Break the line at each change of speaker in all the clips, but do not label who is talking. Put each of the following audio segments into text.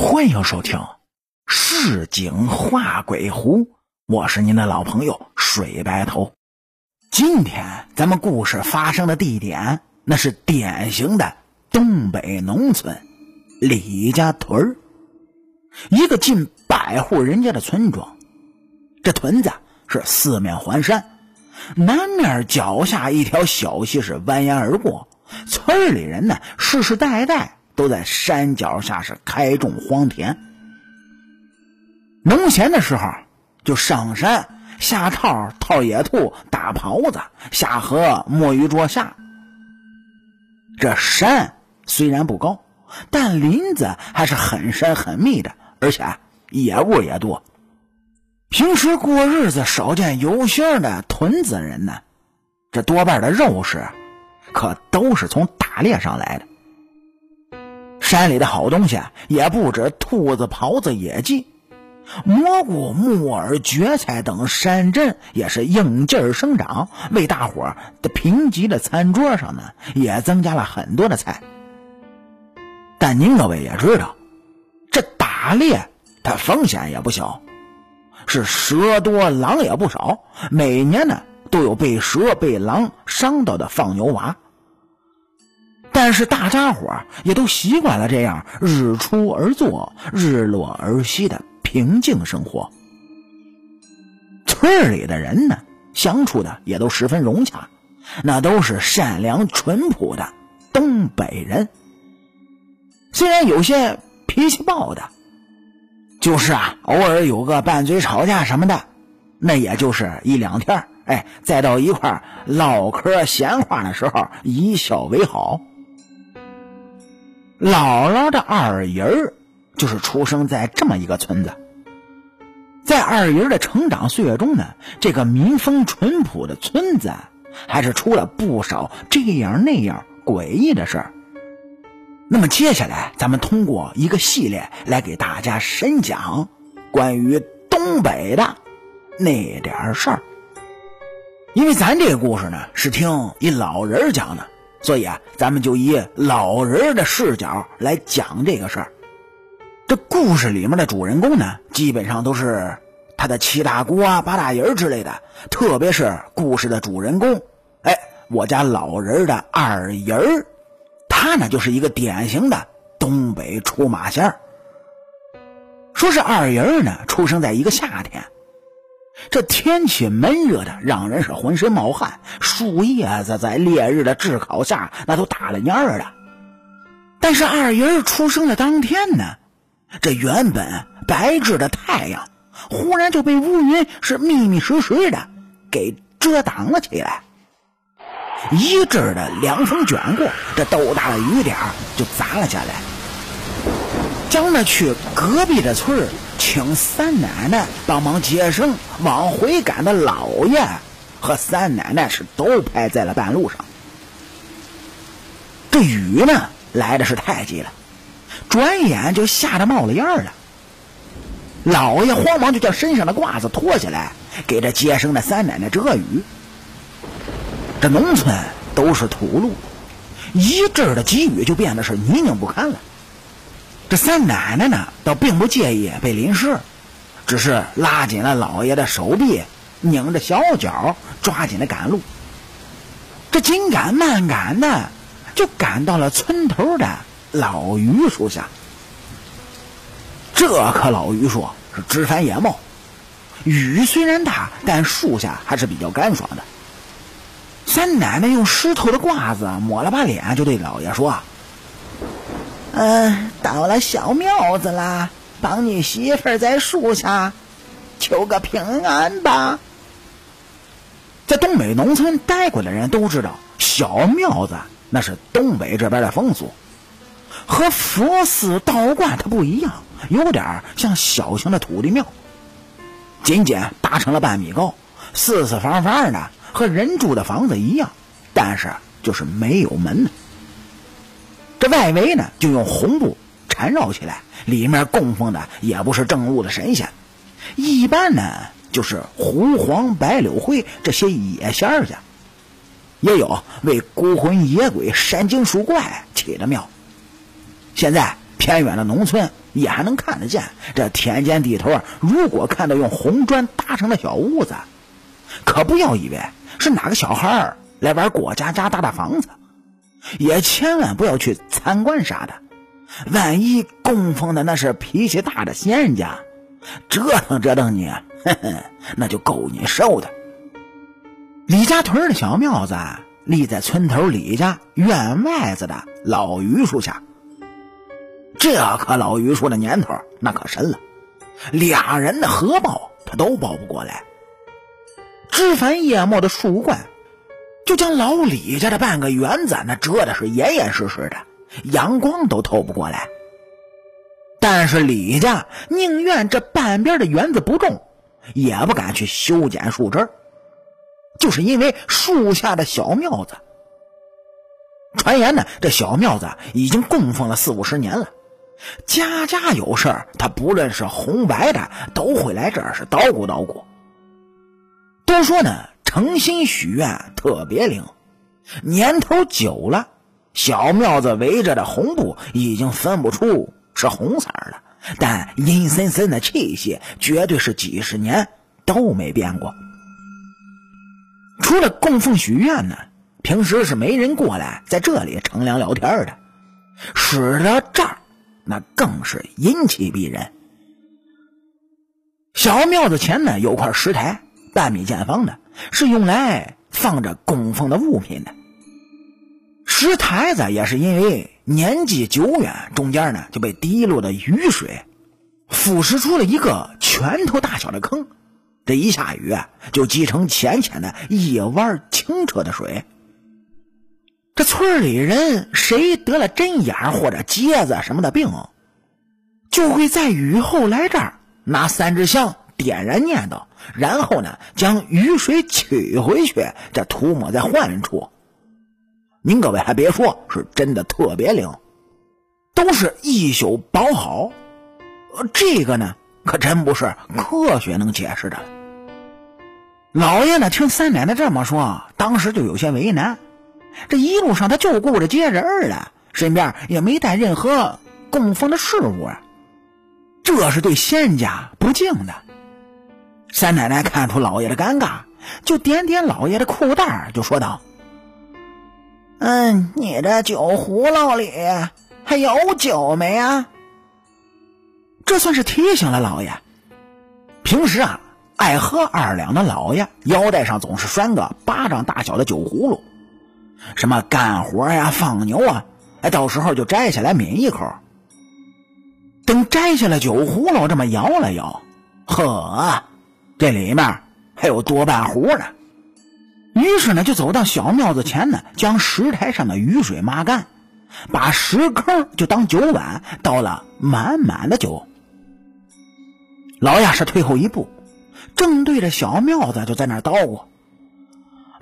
欢迎收听《市井画鬼狐》，我是您的老朋友水白头。今天咱们故事发生的地点，那是典型的东北农村李家屯儿，一个近百户人家的村庄。这屯子是四面环山，南面脚下一条小溪是蜿蜒而过，村里人呢世世代代。都在山脚下是开种荒田，农闲的时候就上山下套套野兔打狍子下河摸鱼捉虾。这山虽然不高，但林子还是很深很密的，而且野物也多。平时过日子少见油腥的屯子人呢，这多半的肉食可都是从打猎上来的。山里的好东西也不止兔子、狍子、野鸡，蘑菇、木耳、蕨菜等山珍也是应劲儿生长，为大伙儿的贫瘠的餐桌上呢也增加了很多的菜。但您各位也知道，这打猎它风险也不小，是蛇多狼也不少，每年呢都有被蛇、被狼伤到的放牛娃。但是大家伙也都习惯了这样日出而作、日落而息的平静生活。村里的人呢，相处的也都十分融洽，那都是善良淳朴的东北人。虽然有些脾气暴的，就是啊，偶尔有个拌嘴吵架什么的，那也就是一两天哎，再到一块唠嗑闲话的时候，以笑为好。姥姥的二姨儿就是出生在这么一个村子，在二姨儿的成长岁月中呢，这个民风淳朴的村子还是出了不少这样那样诡异的事儿。那么接下来，咱们通过一个系列来给大家深讲关于东北的那点事儿，因为咱这个故事呢是听一老人讲的。所以啊，咱们就以老人的视角来讲这个事儿。这故事里面的主人公呢，基本上都是他的七大姑啊、八大姨之类的。特别是故事的主人公，哎，我家老人的二姨儿，他呢就是一个典型的东北出马仙儿。说是二姨儿呢，出生在一个夏天。这天气闷热的，让人是浑身冒汗。树叶子在烈日的炙烤下，那都打了蔫儿了。但是二爷儿出生的当天呢，这原本白炽的太阳，忽然就被乌云是密密实实的给遮挡了起来。一阵的凉风卷过，这豆大的雨点就砸了下来，将那去隔壁的村。请三奶奶帮忙接生，往回赶的老爷和三奶奶是都拍在了半路上。这雨呢来的是太急了，转眼就下的冒了烟了。老爷慌忙就将身上的褂子脱下来，给这接生的三奶奶遮雨。这农村都是土路，一阵的急雨就变得是泥泞不堪了。这三奶奶呢，倒并不介意被淋湿，只是拉紧了老爷的手臂，拧着小脚，抓紧了赶路。这紧赶慢赶的，就赶到了村头的老榆树下。这棵老榆树是枝繁叶茂，雨虽然大，但树下还是比较干爽的。三奶奶用湿透的褂子抹了把脸，就对老爷说。嗯，到了小庙子啦，帮你媳妇儿在树下求个平安吧。在东北农村待过的人都知道，小庙子那是东北这边的风俗，和佛寺道观它不一样，有点像小型的土地庙，仅仅搭成了半米高，四四方方的，和人住的房子一样，但是就是没有门。这外围呢，就用红布缠绕起来，里面供奉的也不是正路的神仙，一般呢就是狐黄白柳灰这些野仙儿去，也有为孤魂野鬼、山精树怪起的庙。现在偏远的农村也还能看得见。这田间地头，如果看到用红砖搭成的小屋子，可不要以为是哪个小孩来玩过家家搭的房子，也千万不要去参观啥的。万一供奉的那是脾气大的仙人家，折腾折腾你，呵呵，那就够你受的。李家屯的小庙子立在村头李家院外子的老榆树下。这棵老榆树的年头那可深了，俩人的合抱他都抱不过来。枝繁叶茂的树冠，就将老李家的半个园子那遮的是严严实实的。阳光都透不过来，但是李家宁愿这半边的园子不种，也不敢去修剪树枝就是因为树下的小庙子。传言呢，这小庙子已经供奉了四五十年了，家家有事儿，他不论是红白的，都会来这儿是捣鼓捣鼓。都说呢，诚心许愿特别灵，年头久了。小庙子围着的红布已经分不出是红色了，但阴森森的气息绝对是几十年都没变过。除了供奉许愿呢，平时是没人过来在这里乘凉聊天的，使得这儿那更是阴气逼人。小庙子前呢有块石台，半米见方的，是用来放着供奉的物品的。石台子也是因为年纪久远，中间呢就被滴落的雨水腐蚀出了一个拳头大小的坑，这一下雨就积成浅浅的一弯清澈的水。这村里人谁得了针眼或者疖子什么的病，就会在雨后来这儿拿三支香点燃念叨，然后呢将雨水取回去，再涂抹在患处。您各位还别说，是真的特别灵，都是一宿保好。这个呢，可真不是科学能解释的。老爷呢，听三奶奶这么说，当时就有些为难。这一路上他就顾着接人了，身边也没带任何供奉的事物啊，这是对仙家不敬的。三奶奶看出老爷的尴尬，就点点老爷的裤带，就说道。嗯，你这酒葫芦里还有酒没啊？这算是提醒了老爷。平时啊，爱喝二两的老爷腰带上总是拴个巴掌大小的酒葫芦，什么干活呀、放牛啊，哎，到时候就摘下来抿一口。等摘下了酒葫芦，这么摇了摇，呵，这里面还有多半壶呢。于是呢，就走到小庙子前呢，将石台上的雨水抹干，把石坑就当酒碗，倒了满满的酒。老爷是退后一步，正对着小庙子就在那叨咕：“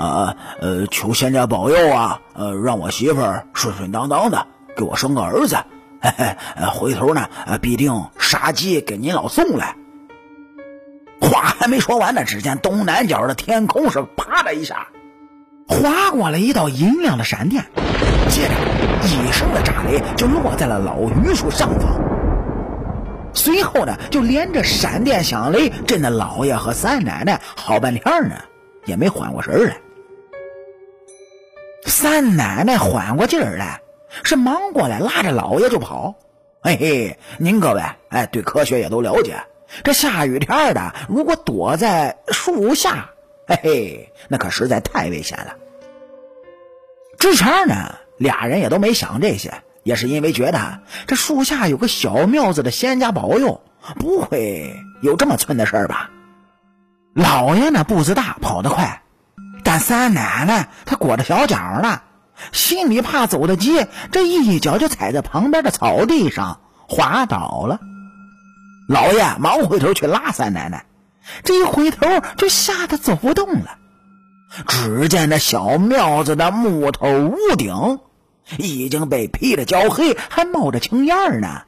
啊，呃，求仙家保佑啊，呃，让我媳妇儿顺顺当当的，给我生个儿子。嘿嘿，回头呢，必定杀鸡给您老送来。”还没说完呢，只见东南角的天空是啪的一下，划过了一道银亮的闪电，接着一声的炸雷就落在了老榆树上方。随后呢，就连着闪电响雷，震得老爷和三奶奶好半天呢也没缓过神来。三奶奶缓过劲儿来，是忙过来拉着老爷就跑。嘿嘿，您各位哎，对科学也都了解。这下雨天的，如果躲在树下，嘿嘿，那可实在太危险了。之前呢，俩人也都没想这些，也是因为觉得这树下有个小庙子的仙家保佑，不会有这么寸的事吧？老爷呢步子大，跑得快，但三奶奶她裹着小脚呢，心里怕走得急，这一脚就踩在旁边的草地上，滑倒了。老爷忙回头去拉三奶奶，这一回头就吓得走不动了。只见那小庙子的木头屋顶已经被劈得焦黑，还冒着青烟呢，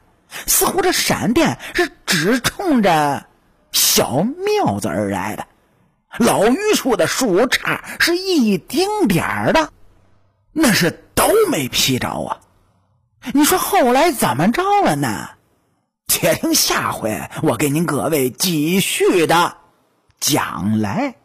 似乎这闪电是直冲着小庙子而来的。老榆树的树杈是一丁点儿的，那是都没劈着啊。你说后来怎么着了呢？且听下回我给您各位继续的讲来。